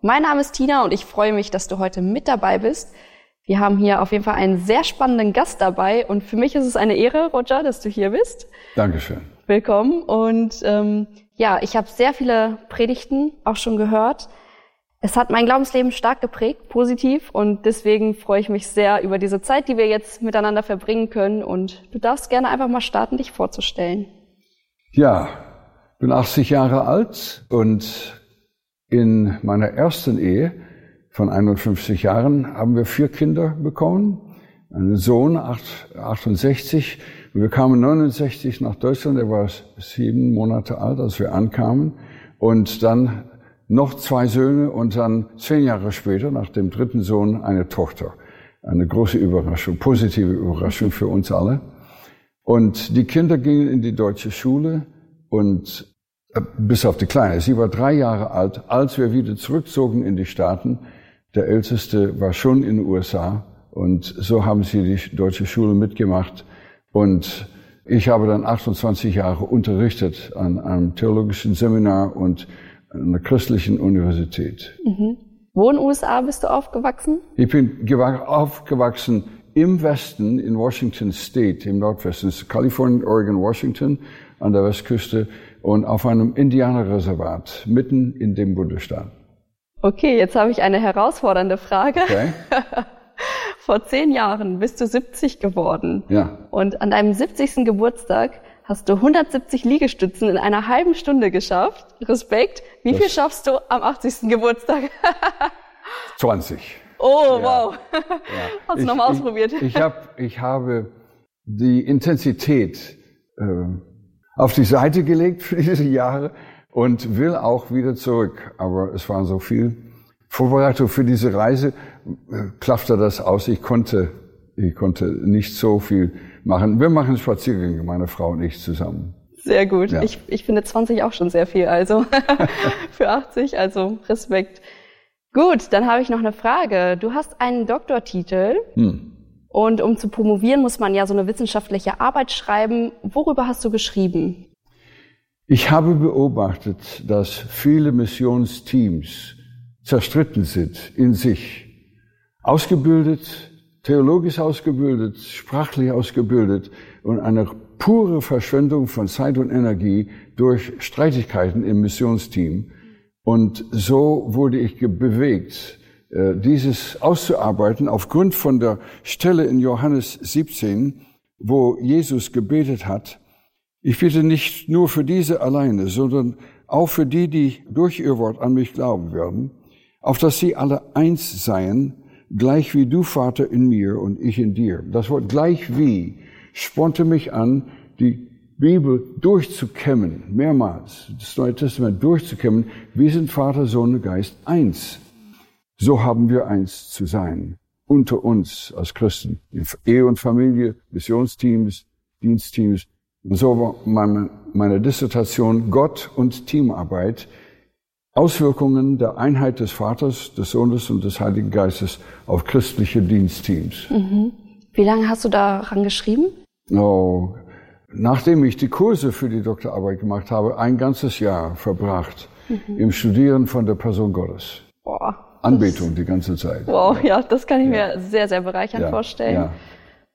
Mein Name ist Tina und ich freue mich, dass du heute mit dabei bist. Wir haben hier auf jeden Fall einen sehr spannenden Gast dabei und für mich ist es eine Ehre, Roger, dass du hier bist. Dankeschön. Willkommen und ähm, ja, ich habe sehr viele Predigten auch schon gehört. Es hat mein Glaubensleben stark geprägt, positiv und deswegen freue ich mich sehr über diese Zeit, die wir jetzt miteinander verbringen können und du darfst gerne einfach mal starten, dich vorzustellen. Ja, bin 80 Jahre alt und in meiner ersten Ehe von 51 Jahren haben wir vier Kinder bekommen. Einen Sohn, 68. Wir kamen 69 nach Deutschland. Er war sieben Monate alt, als wir ankamen. Und dann noch zwei Söhne und dann zehn Jahre später, nach dem dritten Sohn, eine Tochter. Eine große Überraschung, positive Überraschung für uns alle. Und die Kinder gingen in die deutsche Schule und bis auf die Kleine. Sie war drei Jahre alt, als wir wieder zurückzogen in die Staaten. Der Älteste war schon in den USA und so haben sie die deutsche Schule mitgemacht. Und ich habe dann 28 Jahre unterrichtet an einem theologischen Seminar und an einer christlichen Universität. Mhm. Wo in den USA bist du aufgewachsen? Ich bin aufgewachsen im Westen, in Washington State, im Nordwesten, Kalifornien, Oregon, Washington, an der Westküste und auf einem Indianerreservat mitten in dem Bundesstaat. Okay, jetzt habe ich eine herausfordernde Frage. Okay. Vor zehn Jahren bist du 70 geworden. Ja. Und an deinem 70. Geburtstag hast du 170 Liegestützen in einer halben Stunde geschafft. Respekt. Wie das viel schaffst du am 80. Geburtstag? 20. Oh, ja. wow. Ja. Hast du nochmal ausprobiert? Ich, ich, hab, ich habe die Intensität äh, auf die Seite gelegt für diese Jahre und will auch wieder zurück. Aber es war so viel Vorbereitung für diese Reise, klaffte das aus. Ich konnte, ich konnte nicht so viel machen. Wir machen Spaziergänge, meine Frau und ich zusammen. Sehr gut. Ja. Ich, ich finde 20 auch schon sehr viel, also für 80, also Respekt. Gut, dann habe ich noch eine Frage. Du hast einen Doktortitel. Hm. Und um zu promovieren, muss man ja so eine wissenschaftliche Arbeit schreiben. Worüber hast du geschrieben? Ich habe beobachtet, dass viele Missionsteams zerstritten sind in sich. Ausgebildet, theologisch ausgebildet, sprachlich ausgebildet und eine pure Verschwendung von Zeit und Energie durch Streitigkeiten im Missionsteam. Und so wurde ich bewegt, dieses auszuarbeiten aufgrund von der Stelle in Johannes 17, wo Jesus gebetet hat. Ich bitte nicht nur für diese alleine, sondern auch für die, die durch ihr Wort an mich glauben werden, auf dass sie alle eins seien, gleich wie du, Vater, in mir und ich in dir. Das Wort gleich wie spornte mich an, die Bibel durchzukämmen, mehrmals, das Neue Testament durchzukämmen. Wir sind Vater, Sohn und Geist eins. So haben wir eins zu sein. Unter uns als Christen. In Ehe und Familie, Missionsteams, Dienstteams. Und so war meine, meine Dissertation Gott und Teamarbeit. Auswirkungen der Einheit des Vaters, des Sohnes und des Heiligen Geistes auf christliche Dienstteams. Mhm. Wie lange hast du daran geschrieben? Oh, nachdem ich die Kurse für die Doktorarbeit gemacht habe, ein ganzes Jahr verbracht mhm. im Studieren von der Person Gottes. Boah. Anbetung die ganze Zeit. Wow, ja, das kann ich ja. mir sehr, sehr bereichernd ja, vorstellen. Ja.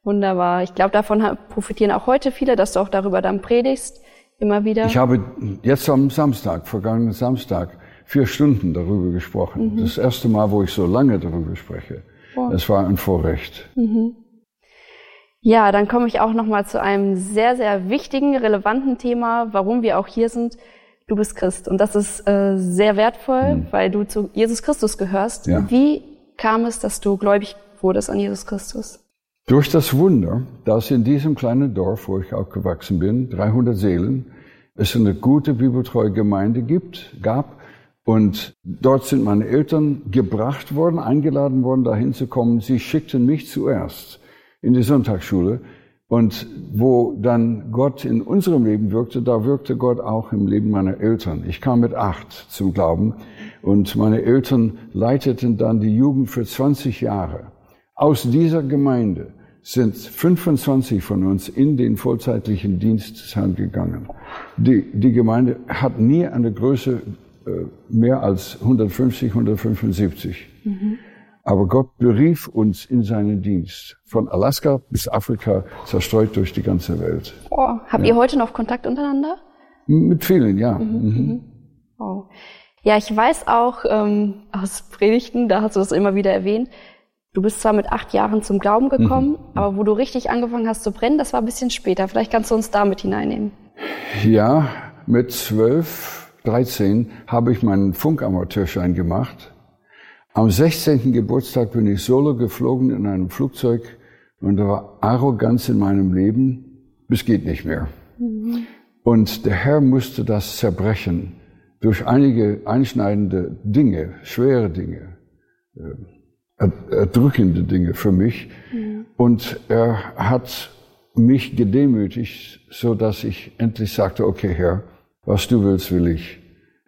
Wunderbar. Ich glaube, davon profitieren auch heute viele, dass du auch darüber dann predigst, immer wieder. Ich habe jetzt am Samstag, vergangenen Samstag, vier Stunden darüber gesprochen. Mhm. Das erste Mal, wo ich so lange darüber spreche. Wow. Es war ein Vorrecht. Mhm. Ja, dann komme ich auch noch mal zu einem sehr, sehr wichtigen, relevanten Thema, warum wir auch hier sind du bist Christ. Und das ist äh, sehr wertvoll, mhm. weil du zu Jesus Christus gehörst. Ja. Wie kam es, dass du gläubig wurdest an Jesus Christus? Durch das Wunder, dass in diesem kleinen Dorf, wo ich aufgewachsen bin, 300 Seelen, es eine gute bibeltreue Gemeinde gibt, gab, Und dort sind meine Eltern gebracht worden, eingeladen worden, dahin zu kommen. Sie schickten mich zuerst in die Sonntagsschule. Und wo dann Gott in unserem Leben wirkte, da wirkte Gott auch im Leben meiner Eltern. Ich kam mit acht zum Glauben und meine Eltern leiteten dann die Jugend für 20 Jahre. Aus dieser Gemeinde sind 25 von uns in den vollzeitlichen Dienst des Herrn gegangen. Die, die Gemeinde hat nie eine Größe äh, mehr als 150, 175. Mhm. Aber Gott berief uns in seinen Dienst. Von Alaska bis Afrika, zerstreut durch die ganze Welt. Oh, habt ja. ihr heute noch Kontakt untereinander? Mit vielen, ja. Mhm, mhm. mhm. Oh. Ja, ich weiß auch ähm, aus Predigten, da hast du das immer wieder erwähnt, du bist zwar mit acht Jahren zum Glauben gekommen, mhm. aber wo du richtig angefangen hast zu brennen, das war ein bisschen später. Vielleicht kannst du uns da mit hineinnehmen. Ja, mit zwölf, dreizehn habe ich meinen Funkamateurschein gemacht am 16. Geburtstag bin ich solo geflogen in einem Flugzeug und da war Arroganz in meinem Leben, bis geht nicht mehr. Mhm. Und der Herr musste das zerbrechen durch einige einschneidende Dinge, schwere Dinge, äh, erdrückende Dinge für mich. Mhm. Und er hat mich gedemütigt, so dass ich endlich sagte, okay Herr, was du willst, will ich.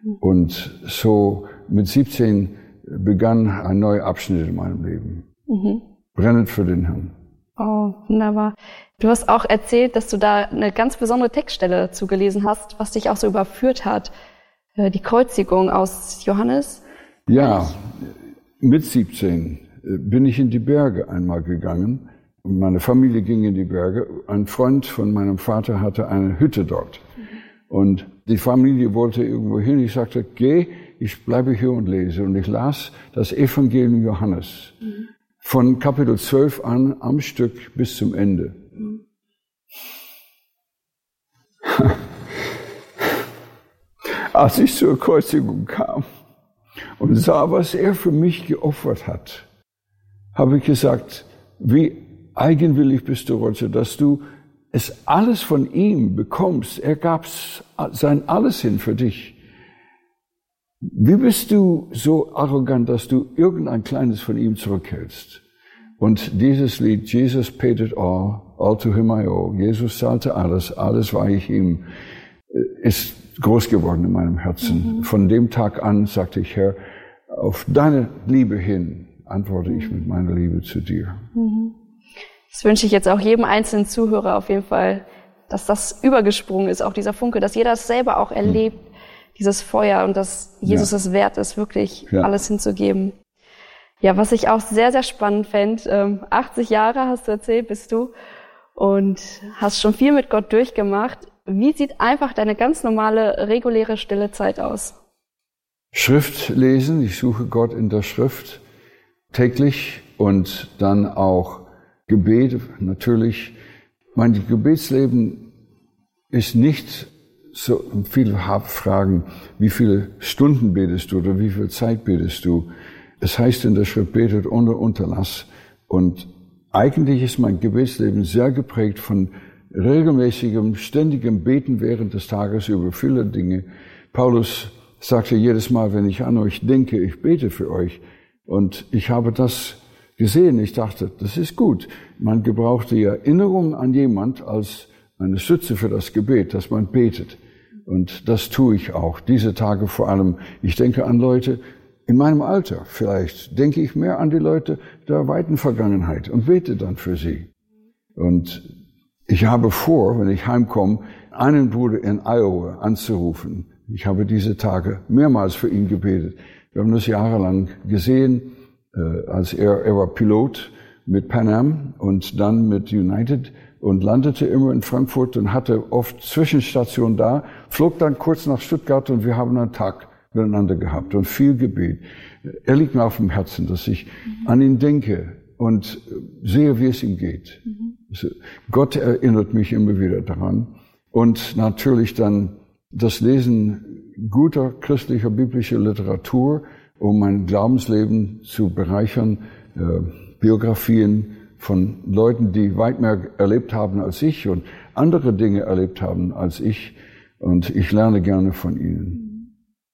Mhm. Und so mit 17 begann ein neuer Abschnitt in meinem Leben. Mhm. Brennend für den Herrn. Oh, wunderbar. Du hast auch erzählt, dass du da eine ganz besondere Textstelle dazu gelesen hast, was dich auch so überführt hat. Äh, die Kreuzigung aus Johannes. Ja, mit 17 äh, bin ich in die Berge einmal gegangen. Meine Familie ging in die Berge. Ein Freund von meinem Vater hatte eine Hütte dort. Mhm. Und die Familie wollte irgendwo hin. Ich sagte, geh, ich bleibe hier und lese. Und ich las das Evangelium Johannes mhm. von Kapitel 12 an am Stück bis zum Ende. Mhm. Als ich zur Kreuzigung kam und sah, was er für mich geopfert hat, habe ich gesagt, wie eigenwillig bist du, Roger, dass du es alles von ihm bekommst. Er gab sein Alles hin für dich. Wie bist du so arrogant, dass du irgendein kleines von ihm zurückhältst? Und dieses Lied, Jesus paid it all, all to him I owe, Jesus zahlte alles, alles war ich ihm, äh, ist groß geworden in meinem Herzen. Mhm. Von dem Tag an sagte ich, Herr, auf deine Liebe hin antworte ich mit meiner Liebe zu dir. Mhm. Das wünsche ich jetzt auch jedem einzelnen Zuhörer auf jeden Fall, dass das übergesprungen ist, auch dieser Funke, dass jeder es selber auch erlebt, dieses Feuer und dass Jesus ja. es wert ist, wirklich ja. alles hinzugeben. Ja, was ich auch sehr, sehr spannend fände, ähm, 80 Jahre hast du erzählt, bist du und hast schon viel mit Gott durchgemacht. Wie sieht einfach deine ganz normale, reguläre stille Zeit aus? Schrift lesen, ich suche Gott in der Schrift täglich und dann auch Gebet, natürlich. Mein Gebetsleben ist nicht so viele fragen, wie viele Stunden betest du oder wie viel Zeit betest du? Es heißt in der Schrift, betet ohne Unterlass. Und eigentlich ist mein Gebetsleben sehr geprägt von regelmäßigem, ständigem Beten während des Tages über viele Dinge. Paulus sagte jedes Mal, wenn ich an euch denke, ich bete für euch. Und ich habe das gesehen. Ich dachte, das ist gut. Man gebraucht die Erinnerung an jemand als eine Stütze für das Gebet, dass man betet. Und das tue ich auch. Diese Tage vor allem. Ich denke an Leute in meinem Alter. Vielleicht denke ich mehr an die Leute der weiten Vergangenheit und bete dann für sie. Und ich habe vor, wenn ich heimkomme, einen Bruder in Iowa anzurufen. Ich habe diese Tage mehrmals für ihn gebetet. Wir haben das jahrelang gesehen, äh, als er, er war Pilot mit Pan Am und dann mit United und landete immer in Frankfurt und hatte oft Zwischenstationen da, flog dann kurz nach Stuttgart und wir haben einen Tag miteinander gehabt und viel Gebet. Er liegt mir auf dem Herzen, dass ich mhm. an ihn denke und sehe, wie es ihm geht. Mhm. Gott erinnert mich immer wieder daran. Und natürlich dann das Lesen guter christlicher biblischer Literatur, um mein Glaubensleben zu bereichern, äh, Biografien, von Leuten, die weit mehr erlebt haben als ich und andere Dinge erlebt haben als ich. Und ich lerne gerne von ihnen.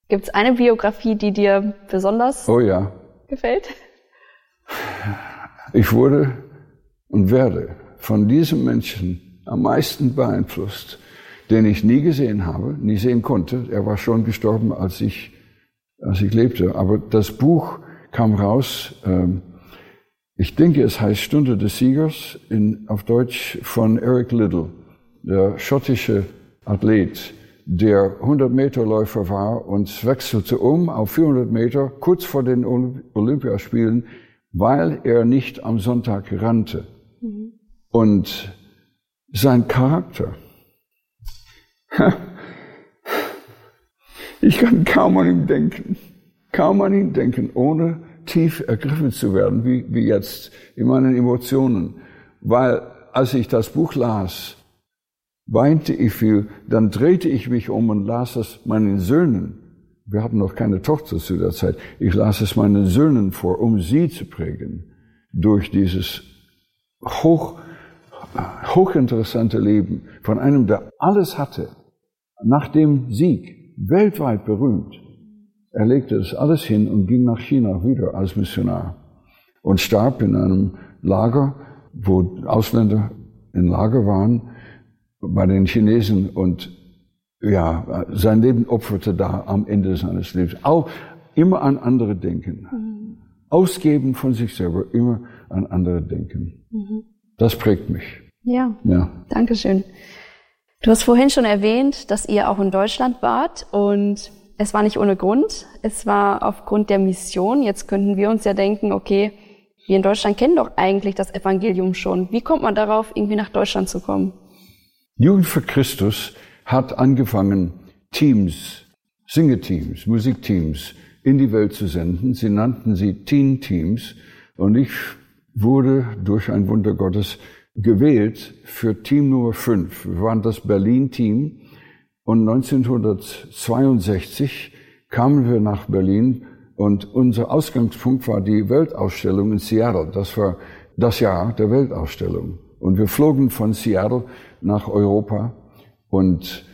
Gibt es eine Biografie, die dir besonders oh, ja. gefällt? Ich wurde und werde von diesem Menschen am meisten beeinflusst, den ich nie gesehen habe, nie sehen konnte. Er war schon gestorben, als ich, als ich lebte. Aber das Buch kam raus, ähm, ich denke, es heißt Stunde des Siegers, in, auf Deutsch von Eric Liddell, der schottische Athlet, der 100 Meter Läufer war und wechselte um auf 400 Meter kurz vor den Olympiaspielen, weil er nicht am Sonntag rannte. Mhm. Und sein Charakter, ich kann kaum an ihn denken, kaum an ihn denken, ohne tief ergriffen zu werden, wie, wie jetzt in meinen Emotionen. Weil als ich das Buch las, weinte ich viel, dann drehte ich mich um und las es meinen Söhnen. Wir hatten noch keine Tochter zu der Zeit. Ich las es meinen Söhnen vor, um sie zu prägen durch dieses hoch, hochinteressante Leben von einem, der alles hatte, nach dem Sieg, weltweit berühmt. Er legte das alles hin und ging nach China wieder als Missionar und starb in einem Lager, wo Ausländer in Lager waren, bei den Chinesen und ja, sein Leben opferte da am Ende seines Lebens. Auch immer an andere denken. Mhm. Ausgeben von sich selber, immer an andere denken. Mhm. Das prägt mich. Ja. ja. Dankeschön. Du hast vorhin schon erwähnt, dass ihr auch in Deutschland wart und es war nicht ohne Grund. Es war aufgrund der Mission. Jetzt könnten wir uns ja denken, okay, wir in Deutschland kennen doch eigentlich das Evangelium schon. Wie kommt man darauf, irgendwie nach Deutschland zu kommen? Jugend für Christus hat angefangen, Teams, Singeteams, Musikteams in die Welt zu senden. Sie nannten sie Teen Teams und ich wurde durch ein Wunder Gottes gewählt für Team Nummer 5. Wir waren das Berlin-Team und 1962 kamen wir nach Berlin und unser Ausgangspunkt war die Weltausstellung in Seattle. Das war das Jahr der Weltausstellung. Und wir flogen von Seattle nach Europa und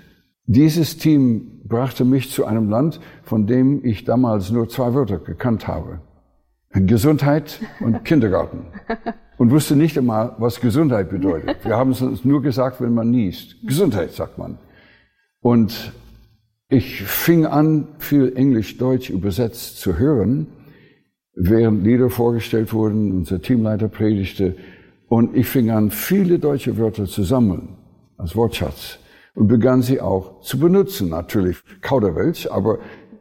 dieses Team brachte mich zu einem Land, von dem ich damals nur zwei Wörter gekannt habe. Gesundheit und Kindergarten. Und wusste nicht einmal, was Gesundheit bedeutet. Wir haben es uns nur gesagt, wenn man niest. Gesundheit, sagt man. Und ich fing an, viel Englisch-Deutsch übersetzt zu hören, während Lieder vorgestellt wurden, unser Teamleiter predigte. Und ich fing an, viele deutsche Wörter zu sammeln als Wortschatz und begann sie auch zu benutzen. Natürlich Kauderwelsch, aber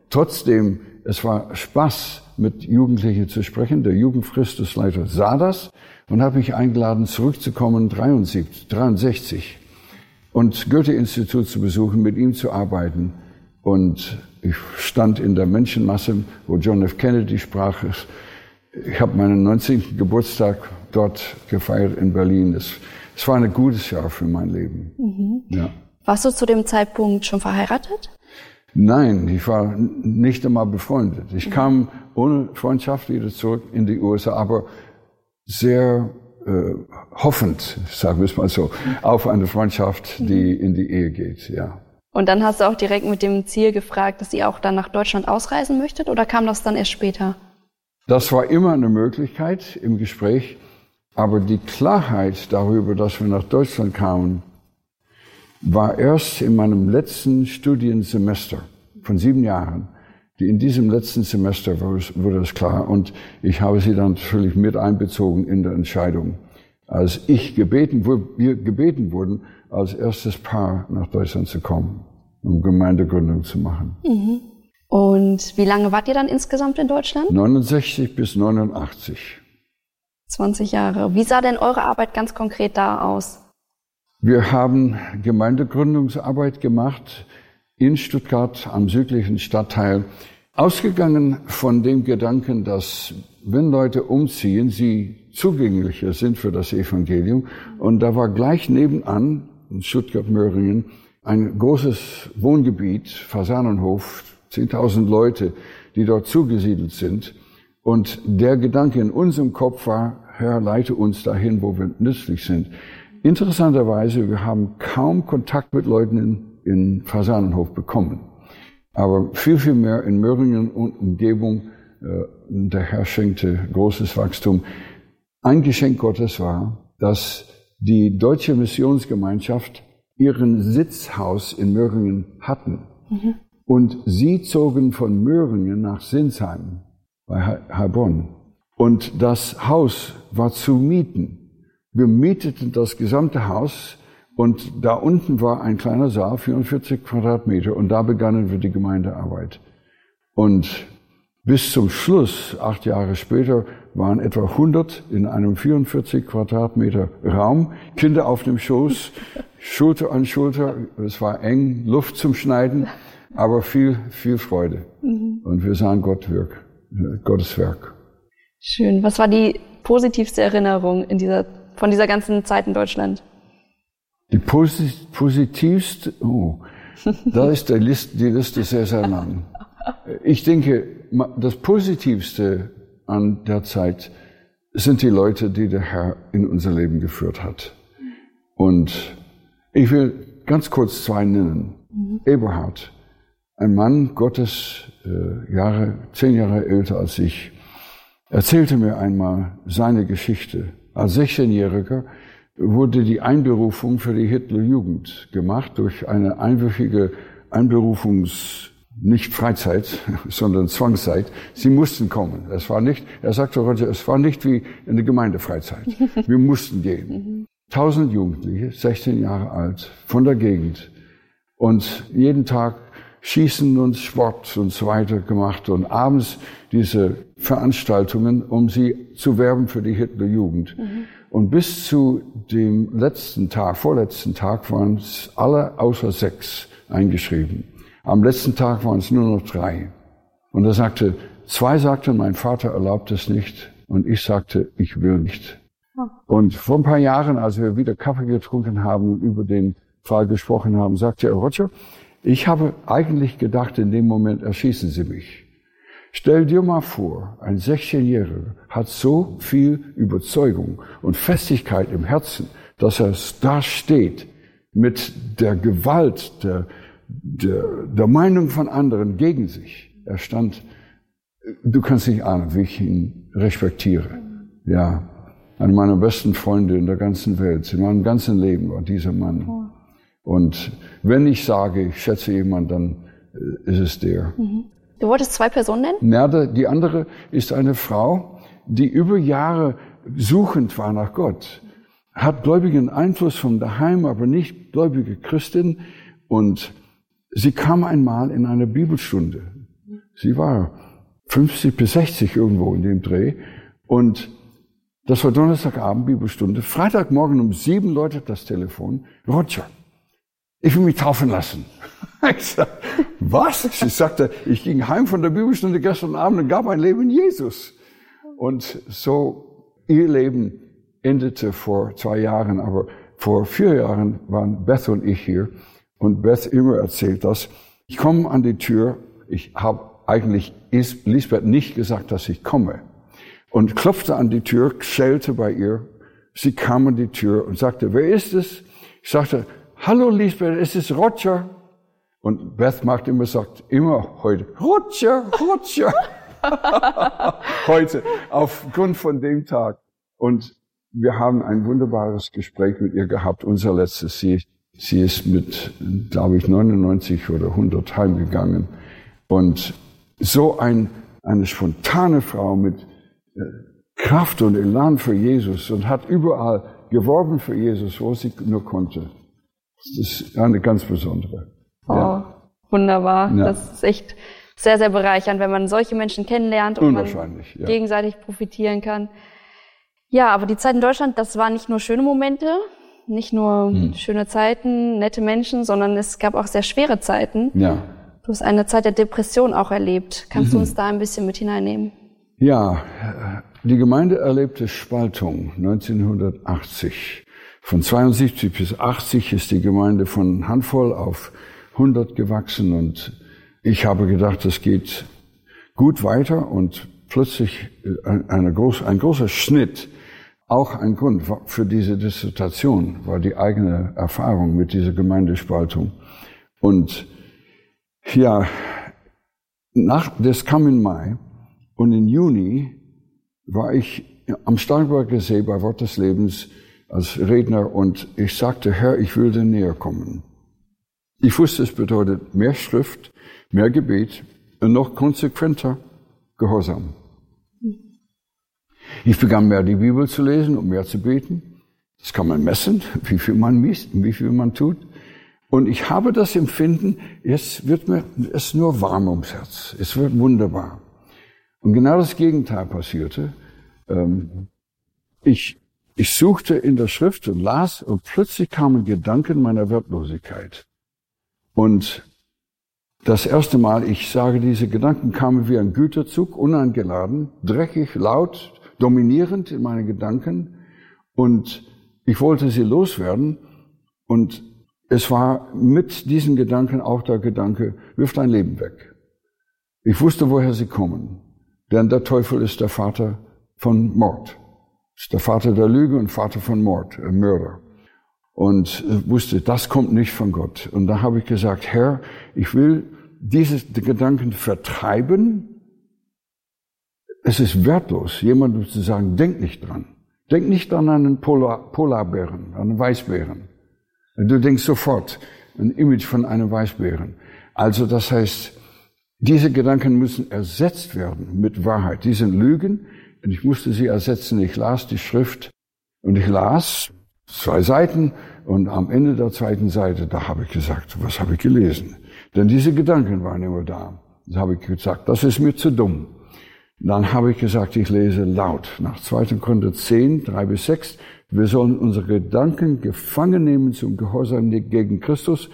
trotzdem, es war Spaß, mit Jugendlichen zu sprechen. Der Jugendfristusleiter sah das und hat mich eingeladen, zurückzukommen, 73, 63, und Goethe-Institut zu besuchen, mit ihm zu arbeiten. Und ich stand in der Menschenmasse, wo John F. Kennedy sprach. Ich habe meinen 19. Geburtstag dort gefeiert in Berlin. Es, es war ein gutes Jahr für mein Leben. Mhm. Ja. Warst du zu dem Zeitpunkt schon verheiratet? Nein, ich war nicht einmal befreundet. Ich mhm. kam ohne Freundschaft wieder zurück in die USA, aber sehr äh, hoffend, sagen wir es mal so, auf eine Freundschaft, die in die Ehe geht, ja. Und dann hast du auch direkt mit dem Ziel gefragt, dass ihr auch dann nach Deutschland ausreisen möchtet oder kam das dann erst später? Das war immer eine Möglichkeit im Gespräch, aber die Klarheit darüber, dass wir nach Deutschland kamen, war erst in meinem letzten Studiensemester von sieben Jahren. In diesem letzten Semester wurde es klar und ich habe sie dann natürlich mit einbezogen in der Entscheidung. Als ich gebeten, wir gebeten wurden, als erstes Paar nach Deutschland zu kommen, um Gemeindegründung zu machen. Mhm. Und wie lange wart ihr dann insgesamt in Deutschland? 69 bis 89. 20 Jahre. Wie sah denn eure Arbeit ganz konkret da aus? Wir haben Gemeindegründungsarbeit gemacht in Stuttgart am südlichen Stadtteil, ausgegangen von dem Gedanken, dass wenn Leute umziehen, sie zugänglicher sind für das Evangelium. Und da war gleich nebenan, in Stuttgart-Möhringen, ein großes Wohngebiet, Fasanenhof, 10.000 Leute, die dort zugesiedelt sind. Und der Gedanke in unserem Kopf war, Herr, leite uns dahin, wo wir nützlich sind. Interessanterweise, wir haben kaum Kontakt mit Leuten in in Fasanenhof bekommen. Aber viel, viel mehr in Möhringen und Umgebung. Äh, der Herr schenkte großes Wachstum. Ein Geschenk Gottes war, dass die deutsche Missionsgemeinschaft ihren Sitzhaus in Möhringen hatten. Mhm. Und sie zogen von Möhringen nach Sinsheim bei Heilbronn. Und das Haus war zu mieten. Wir mieteten das gesamte Haus und da unten war ein kleiner Saal, 44 Quadratmeter, und da begannen wir die Gemeindearbeit. Und bis zum Schluss, acht Jahre später, waren etwa 100 in einem 44 Quadratmeter Raum, Kinder auf dem Schoß, Schulter an Schulter. Es war eng, Luft zum Schneiden, aber viel, viel Freude. Mhm. Und wir sahen Gott wirk, Gottes Werk. Schön. Was war die positivste Erinnerung in dieser, von dieser ganzen Zeit in Deutschland? Die posit positivste, oh, da ist die Liste, die Liste sehr, sehr lang. Ich denke, das Positivste an der Zeit sind die Leute, die der Herr in unser Leben geführt hat. Und ich will ganz kurz zwei nennen. Mhm. Eberhard, ein Mann Gottes, äh, Jahre, zehn Jahre älter als ich, erzählte mir einmal seine Geschichte. Als 16-Jähriger wurde die Einberufung für die Hitlerjugend gemacht durch eine einwöchige Einberufungs nicht Freizeit, sondern Zwangszeit. Sie mussten kommen. Es war nicht, er sagte Roger, es war nicht wie eine Gemeindefreizeit. Wir mussten gehen. Tausend Jugendliche, 16 Jahre alt, von der Gegend. Und jeden Tag Schießen und Sport und so weiter gemacht und abends diese Veranstaltungen, um sie zu werben für die Hitlerjugend. Mhm. Und bis zu dem letzten Tag, vorletzten Tag waren es alle außer sechs eingeschrieben. Am letzten Tag waren es nur noch drei. Und er sagte, zwei sagten, mein Vater erlaubt es nicht. Und ich sagte, ich will nicht. Und vor ein paar Jahren, als wir wieder Kaffee getrunken haben und über den Fall gesprochen haben, sagte er, Roger, ich habe eigentlich gedacht, in dem Moment erschießen Sie mich. Stell dir mal vor, ein 16-Jähriger hat so viel Überzeugung und Festigkeit im Herzen, dass er da steht mit der Gewalt der, der, der Meinung von anderen gegen sich. Er stand, du kannst nicht ahnen, wie ich ihn respektiere. Ja, einer meiner besten Freunde in der ganzen Welt, in meinem ganzen Leben war dieser Mann. Und wenn ich sage, ich schätze jemanden, dann äh, ist es der. Mhm. Du wolltest zwei Personen nennen? Ja, die andere ist eine Frau, die über Jahre suchend war nach Gott, hat gläubigen Einfluss von daheim, aber nicht gläubige Christin. Und sie kam einmal in eine Bibelstunde. Sie war 50 bis 60 irgendwo in dem Dreh. Und das war Donnerstagabend Bibelstunde. Freitagmorgen um sieben läutet das Telefon. Roger, ich will mich taufen lassen. Ich sag, was? Sie sagte, ich ging heim von der Bibelstunde gestern Abend und gab mein Leben Jesus. Und so, ihr Leben endete vor zwei Jahren, aber vor vier Jahren waren Beth und ich hier. Und Beth immer erzählt das. Ich komme an die Tür. Ich habe eigentlich Lisbeth nicht gesagt, dass ich komme. Und klopfte an die Tür, schellte bei ihr. Sie kam an die Tür und sagte, wer ist es? Ich sagte, hallo Lisbeth, es ist Roger. Und Beth macht immer, sagt immer heute, Roger, Roger. heute, aufgrund von dem Tag. Und wir haben ein wunderbares Gespräch mit ihr gehabt, unser letztes. Sie, sie ist mit, glaube ich, 99 oder 100 heimgegangen. Und so ein, eine spontane Frau mit äh, Kraft und Elan für Jesus und hat überall geworben für Jesus, wo sie nur konnte. Das ist eine ganz besondere. Oh, ja. wunderbar. Ja. Das ist echt sehr, sehr bereichernd, wenn man solche Menschen kennenlernt und man ja. gegenseitig profitieren kann. Ja, aber die Zeit in Deutschland, das waren nicht nur schöne Momente, nicht nur hm. schöne Zeiten, nette Menschen, sondern es gab auch sehr schwere Zeiten. Ja. Du hast eine Zeit der Depression auch erlebt. Kannst mhm. du uns da ein bisschen mit hineinnehmen? Ja, die Gemeinde erlebte Spaltung 1980. Von 72 bis 80 ist die Gemeinde von Handvoll auf 100 gewachsen und ich habe gedacht, es geht gut weiter und plötzlich äh, eine groß, ein großer Schnitt. Auch ein Grund für diese Dissertation war die eigene Erfahrung mit dieser Gemeindespaltung. Und ja, nach, das kam im Mai und im Juni war ich am Starnberger See bei Wort des Lebens als Redner und ich sagte, Herr, ich will dir näher kommen. Ich wusste, es bedeutet mehr Schrift, mehr Gebet und noch konsequenter Gehorsam. Ich begann mehr die Bibel zu lesen und mehr zu beten. Das kann man messen, wie viel man misst, wie viel man tut. Und ich habe das Empfinden, jetzt wird mir es nur warm ums Herz. Es wird wunderbar. Und genau das Gegenteil passierte. Ähm, ich, ich suchte in der Schrift und las und plötzlich kamen Gedanken meiner Wertlosigkeit. Und das erste Mal, ich sage, diese Gedanken kamen wie ein Güterzug, uneingeladen, dreckig, laut, dominierend in meinen Gedanken. Und ich wollte sie loswerden. Und es war mit diesen Gedanken auch der Gedanke, wirf dein Leben weg. Ich wusste, woher sie kommen. Denn der Teufel ist der Vater von Mord. Ist der Vater der Lüge und Vater von Mord, äh, Mörder. Und wusste, das kommt nicht von Gott. Und da habe ich gesagt, Herr, ich will diese Gedanken vertreiben. Es ist wertlos, jemandem zu sagen, denk nicht dran. Denk nicht an einen Polar, Polarbären, an einen Weißbären. Du denkst sofort ein Image von einem Weißbären. Also das heißt, diese Gedanken müssen ersetzt werden mit Wahrheit. Die sind Lügen und ich musste sie ersetzen. Ich las die Schrift und ich las zwei Seiten und am Ende der zweiten Seite, da habe ich gesagt, was habe ich gelesen? Denn diese Gedanken waren immer da. Da habe ich gesagt, das ist mir zu dumm. Dann habe ich gesagt, ich lese laut. Nach 2. Korinther 10, 3 bis 6. Wir sollen unsere Gedanken gefangen nehmen zum Gehorsam gegen Christus.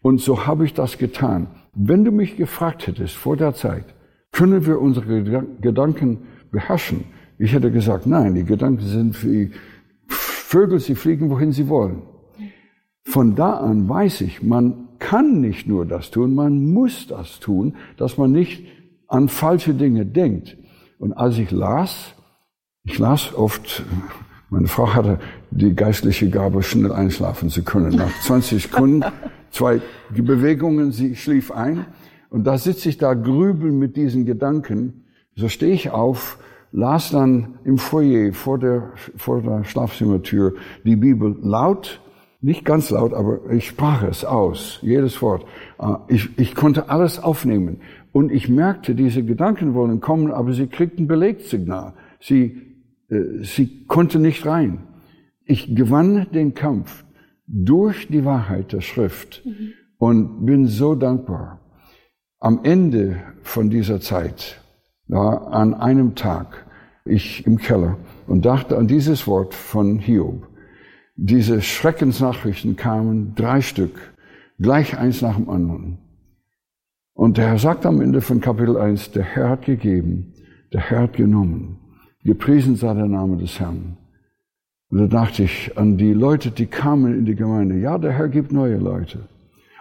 Und so habe ich das getan. Wenn du mich gefragt hättest vor der Zeit, können wir unsere Gedanken beherrschen? Ich hätte gesagt, nein, die Gedanken sind wie Vögel, sie fliegen, wohin sie wollen. Von da an weiß ich, man kann nicht nur das tun, man muss das tun, dass man nicht an falsche Dinge denkt. Und als ich las, ich las oft, meine Frau hatte die geistliche Gabe, schnell einschlafen zu können. Nach 20 Sekunden, zwei Bewegungen, sie schlief ein. Und da sitze ich da grübeln mit diesen Gedanken. So stehe ich auf, las dann im Foyer vor der, vor der Schlafzimmertür die Bibel laut, nicht ganz laut, aber ich sprach es aus, jedes Wort. Ah, ich, ich konnte alles aufnehmen. Und ich merkte, diese Gedanken wollen kommen, aber sie kriegten Belegsignal. Sie, äh, sie konnte nicht rein. Ich gewann den Kampf durch die Wahrheit der Schrift mhm. und bin so dankbar. Am Ende von dieser Zeit, war an einem Tag, ich im Keller und dachte an dieses Wort von Hiob. Diese Schreckensnachrichten kamen, drei Stück, gleich eins nach dem anderen. Und der Herr sagt am Ende von Kapitel 1, der Herr hat gegeben, der Herr hat genommen. Gepriesen sei der Name des Herrn. Und da dachte ich an die Leute, die kamen in die Gemeinde. Ja, der Herr gibt neue Leute.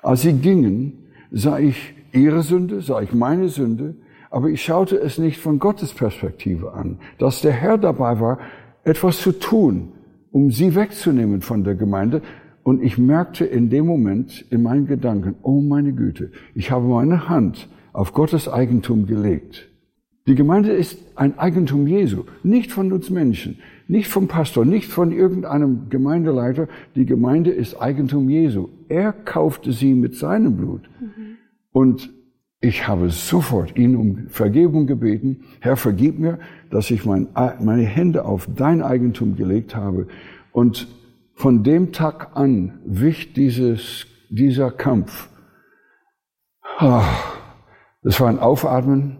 Als sie gingen, sah ich ihre Sünde, sah ich meine Sünde, aber ich schaute es nicht von Gottes Perspektive an, dass der Herr dabei war, etwas zu tun, um sie wegzunehmen von der Gemeinde, und ich merkte in dem Moment in meinen Gedanken, oh meine Güte, ich habe meine Hand auf Gottes Eigentum gelegt. Die Gemeinde ist ein Eigentum Jesu, nicht von uns Menschen, nicht vom Pastor, nicht von irgendeinem Gemeindeleiter. Die Gemeinde ist Eigentum Jesu. Er kaufte sie mit seinem Blut. Mhm. Und ich habe sofort ihn um Vergebung gebeten. Herr, vergib mir, dass ich mein, meine Hände auf dein Eigentum gelegt habe. Und von dem Tag an wich dieses, dieser Kampf. Das war ein Aufatmen.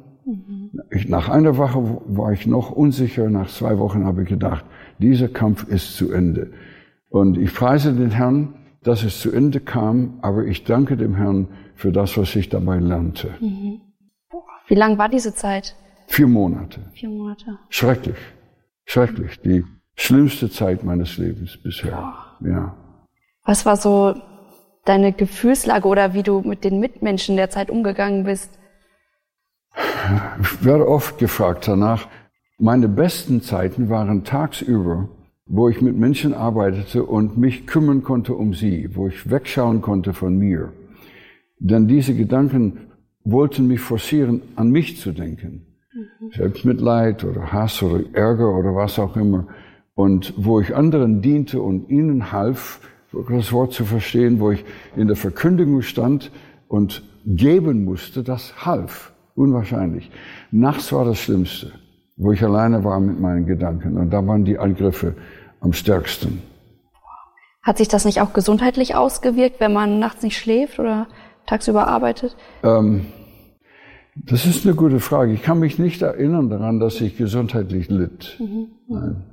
Ich, nach einer Woche war ich noch unsicher. Nach zwei Wochen habe ich gedacht, dieser Kampf ist zu Ende. Und ich preise den Herrn, dass es zu Ende kam, aber ich danke dem Herrn für das, was ich dabei lernte. Mhm. Wie lang war diese Zeit? Vier Monate. Vier Monate. Schrecklich. Schrecklich. Die schlimmste Zeit meines Lebens bisher. Oh. Ja. Was war so deine Gefühlslage oder wie du mit den Mitmenschen der Zeit umgegangen bist? Ich werde oft gefragt danach. Meine besten Zeiten waren tagsüber, wo ich mit Menschen arbeitete und mich kümmern konnte um sie, wo ich wegschauen konnte von mir. Denn diese Gedanken wollten mich forcieren, an mich zu denken. Mhm. Selbstmitleid oder Hass oder Ärger oder was auch immer. Und wo ich anderen diente und ihnen half, das Wort zu verstehen, wo ich in der Verkündigung stand und geben musste, das half. Unwahrscheinlich. Nachts war das Schlimmste, wo ich alleine war mit meinen Gedanken. Und da waren die Angriffe am stärksten. Hat sich das nicht auch gesundheitlich ausgewirkt, wenn man nachts nicht schläft oder tagsüber arbeitet? Ähm, das ist eine gute Frage. Ich kann mich nicht erinnern daran, dass ich gesundheitlich litt. Mhm. Nein.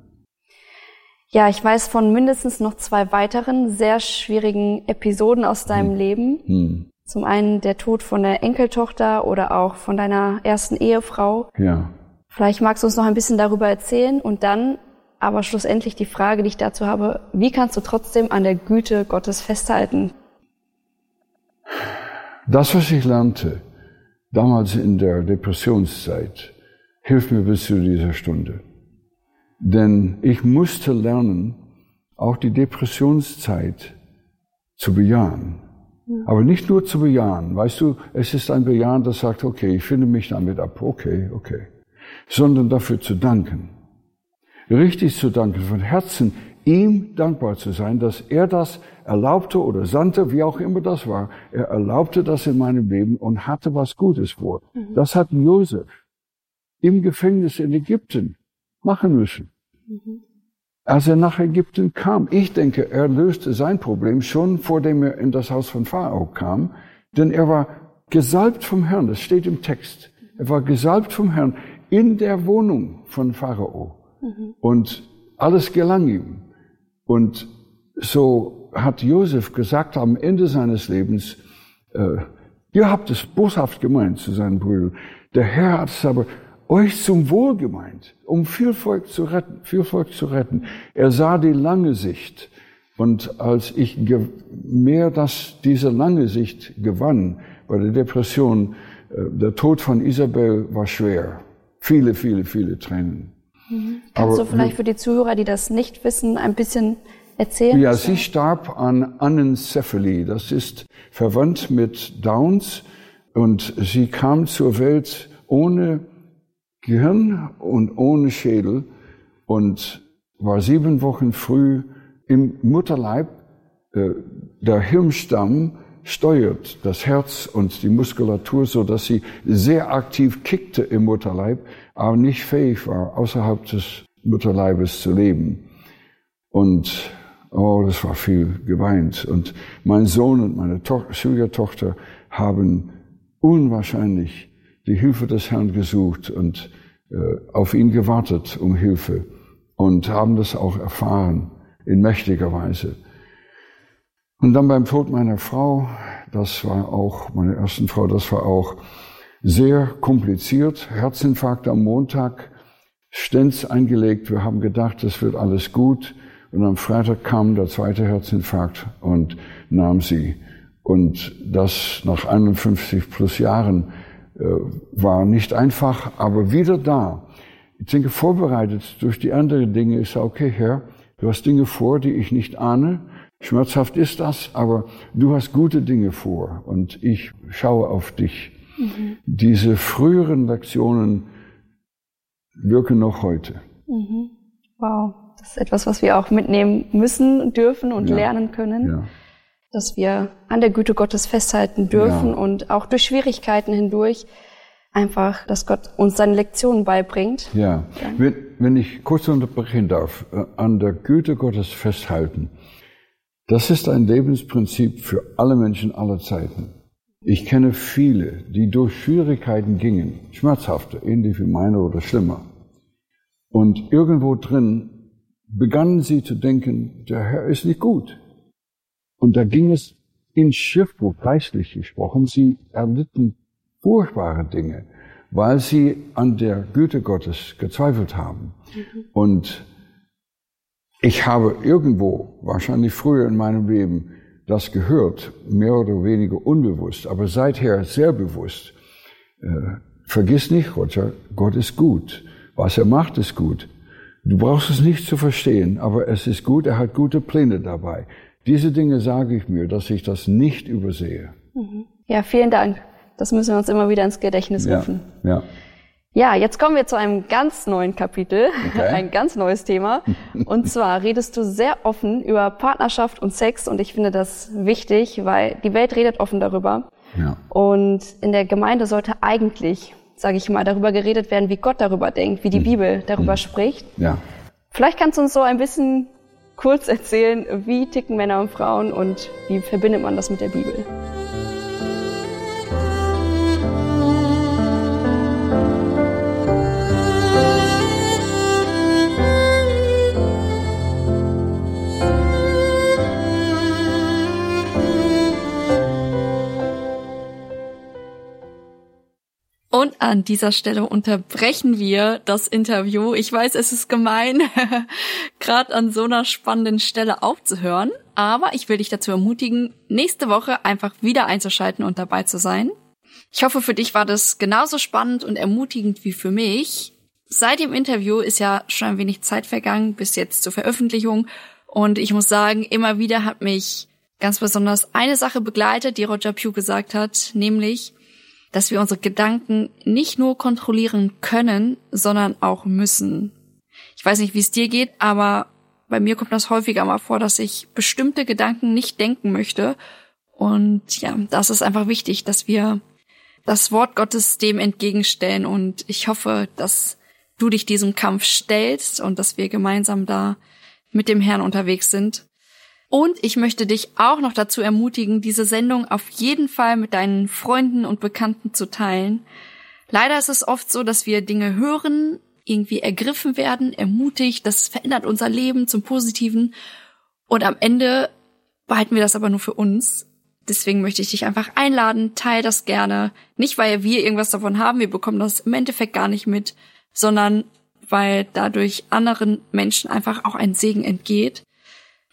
Ja, ich weiß von mindestens noch zwei weiteren sehr schwierigen Episoden aus deinem hm. Leben. Hm. Zum einen der Tod von der Enkeltochter oder auch von deiner ersten Ehefrau. Ja. Vielleicht magst du uns noch ein bisschen darüber erzählen und dann aber schlussendlich die Frage, die ich dazu habe, wie kannst du trotzdem an der Güte Gottes festhalten? Das, was ich lernte, damals in der Depressionszeit, hilft mir bis zu dieser Stunde. Denn ich musste lernen, auch die Depressionszeit zu bejahen. Aber nicht nur zu bejahen. Weißt du, es ist ein Bejahen, das sagt, okay, ich finde mich damit ab, okay, okay. Sondern dafür zu danken. Richtig zu danken, von Herzen ihm dankbar zu sein, dass er das erlaubte oder sandte, wie auch immer das war. Er erlaubte das in meinem Leben und hatte was Gutes vor. Mhm. Das hat Josef im Gefängnis in Ägypten machen müssen. Mhm. Als er nach Ägypten kam, ich denke, er löste sein Problem schon, vor dem er in das Haus von Pharao kam, denn er war gesalbt vom Herrn, das steht im Text. Er war gesalbt vom Herrn in der Wohnung von Pharao. Und alles gelang ihm. Und so hat Josef gesagt am Ende seines Lebens, äh, ihr habt es boshaft gemeint zu seinen Brüdern. Der Herr hat es aber euch zum Wohl gemeint, um viel Volk zu retten, viel Volk zu retten. Er sah die lange Sicht. Und als ich mehr das, diese lange Sicht gewann bei der Depression, äh, der Tod von Isabel war schwer. Viele, viele, viele Tränen. Kannst Aber, du vielleicht für die Zuhörer, die das nicht wissen, ein bisschen erzählen? Ja, sie starb an Anencephaly. Das ist verwandt mit Downs. Und sie kam zur Welt ohne Gehirn und ohne Schädel und war sieben Wochen früh im Mutterleib. Äh, der Hirnstamm steuert das Herz und die Muskulatur, so dass sie sehr aktiv kickte im Mutterleib, aber nicht fähig war, außerhalb des Mutterleibes zu leben. Und oh, das war viel geweint. Und mein Sohn und meine to Schwiegertochter haben unwahrscheinlich die Hilfe des Herrn gesucht und äh, auf ihn gewartet um Hilfe und haben das auch erfahren in mächtiger Weise. Und dann beim Tod meiner Frau, das war auch, meine ersten Frau, das war auch sehr kompliziert. Herzinfarkt am Montag, Stents eingelegt. Wir haben gedacht, es wird alles gut. Und am Freitag kam der zweite Herzinfarkt und nahm sie. Und das nach 51 plus Jahren äh, war nicht einfach, aber wieder da. Ich denke, vorbereitet durch die anderen Dinge ist okay, Herr, du hast Dinge vor, die ich nicht ahne. Schmerzhaft ist das, aber du hast gute Dinge vor und ich schaue auf dich. Mhm. Diese früheren Lektionen wirken noch heute. Mhm. Wow, das ist etwas, was wir auch mitnehmen müssen, dürfen und ja. lernen können. Ja dass wir an der Güte Gottes festhalten dürfen ja. und auch durch Schwierigkeiten hindurch einfach, dass Gott uns seine Lektionen beibringt. Ja. Wenn, wenn ich kurz unterbrechen darf, äh, an der Güte Gottes festhalten, das ist ein Lebensprinzip für alle Menschen aller Zeiten. Ich kenne viele, die durch Schwierigkeiten gingen, schmerzhafte, ähnlich wie meine oder schlimmer. Und irgendwo drin begannen sie zu denken, der Herr ist nicht gut. Und da ging es in Schiffbruch, geistlich gesprochen, sie erlitten furchtbare Dinge, weil sie an der Güte Gottes gezweifelt haben. Mhm. Und ich habe irgendwo, wahrscheinlich früher in meinem Leben, das gehört, mehr oder weniger unbewusst, aber seither sehr bewusst. Äh, vergiss nicht, Roger, Gott ist gut. Was er macht, ist gut. Du brauchst es nicht zu verstehen, aber es ist gut, er hat gute Pläne dabei. Diese Dinge sage ich mir, dass ich das nicht übersehe. Mhm. Ja, vielen Dank. das müssen wir uns immer wieder ins Gedächtnis rufen. Ja, ja. Ja, jetzt kommen wir zu einem ganz neuen Kapitel, okay. ein ganz neues Thema. Und zwar redest du sehr offen über Partnerschaft und Sex und ich finde das wichtig, weil die Welt redet offen darüber. Ja. Und in der Gemeinde sollte eigentlich, sage ich mal, darüber geredet werden, wie Gott darüber denkt, wie die mhm. Bibel darüber mhm. spricht. Ja. Vielleicht kannst du uns so ein bisschen kurz erzählen, wie ticken Männer und Frauen und wie verbindet man das mit der Bibel? Und an dieser Stelle unterbrechen wir das Interview. Ich weiß, es ist gemein, gerade an so einer spannenden Stelle aufzuhören, aber ich will dich dazu ermutigen, nächste Woche einfach wieder einzuschalten und dabei zu sein. Ich hoffe, für dich war das genauso spannend und ermutigend wie für mich. Seit dem Interview ist ja schon ein wenig Zeit vergangen bis jetzt zur Veröffentlichung und ich muss sagen, immer wieder hat mich ganz besonders eine Sache begleitet, die Roger Pugh gesagt hat, nämlich, dass wir unsere Gedanken nicht nur kontrollieren können, sondern auch müssen. Ich weiß nicht, wie es dir geht, aber bei mir kommt das häufiger mal vor, dass ich bestimmte Gedanken nicht denken möchte. Und ja, das ist einfach wichtig, dass wir das Wort Gottes dem entgegenstellen. Und ich hoffe, dass du dich diesem Kampf stellst und dass wir gemeinsam da mit dem Herrn unterwegs sind. Und ich möchte dich auch noch dazu ermutigen, diese Sendung auf jeden Fall mit deinen Freunden und Bekannten zu teilen. Leider ist es oft so, dass wir Dinge hören, irgendwie ergriffen werden, ermutigt, das verändert unser Leben zum Positiven und am Ende behalten wir das aber nur für uns. Deswegen möchte ich dich einfach einladen, teil das gerne. Nicht, weil wir irgendwas davon haben, wir bekommen das im Endeffekt gar nicht mit, sondern weil dadurch anderen Menschen einfach auch ein Segen entgeht.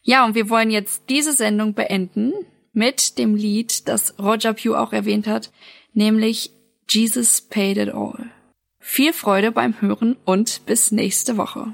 Ja, und wir wollen jetzt diese Sendung beenden mit dem Lied, das Roger Pugh auch erwähnt hat, nämlich Jesus Paid It All. Viel Freude beim Hören und bis nächste Woche.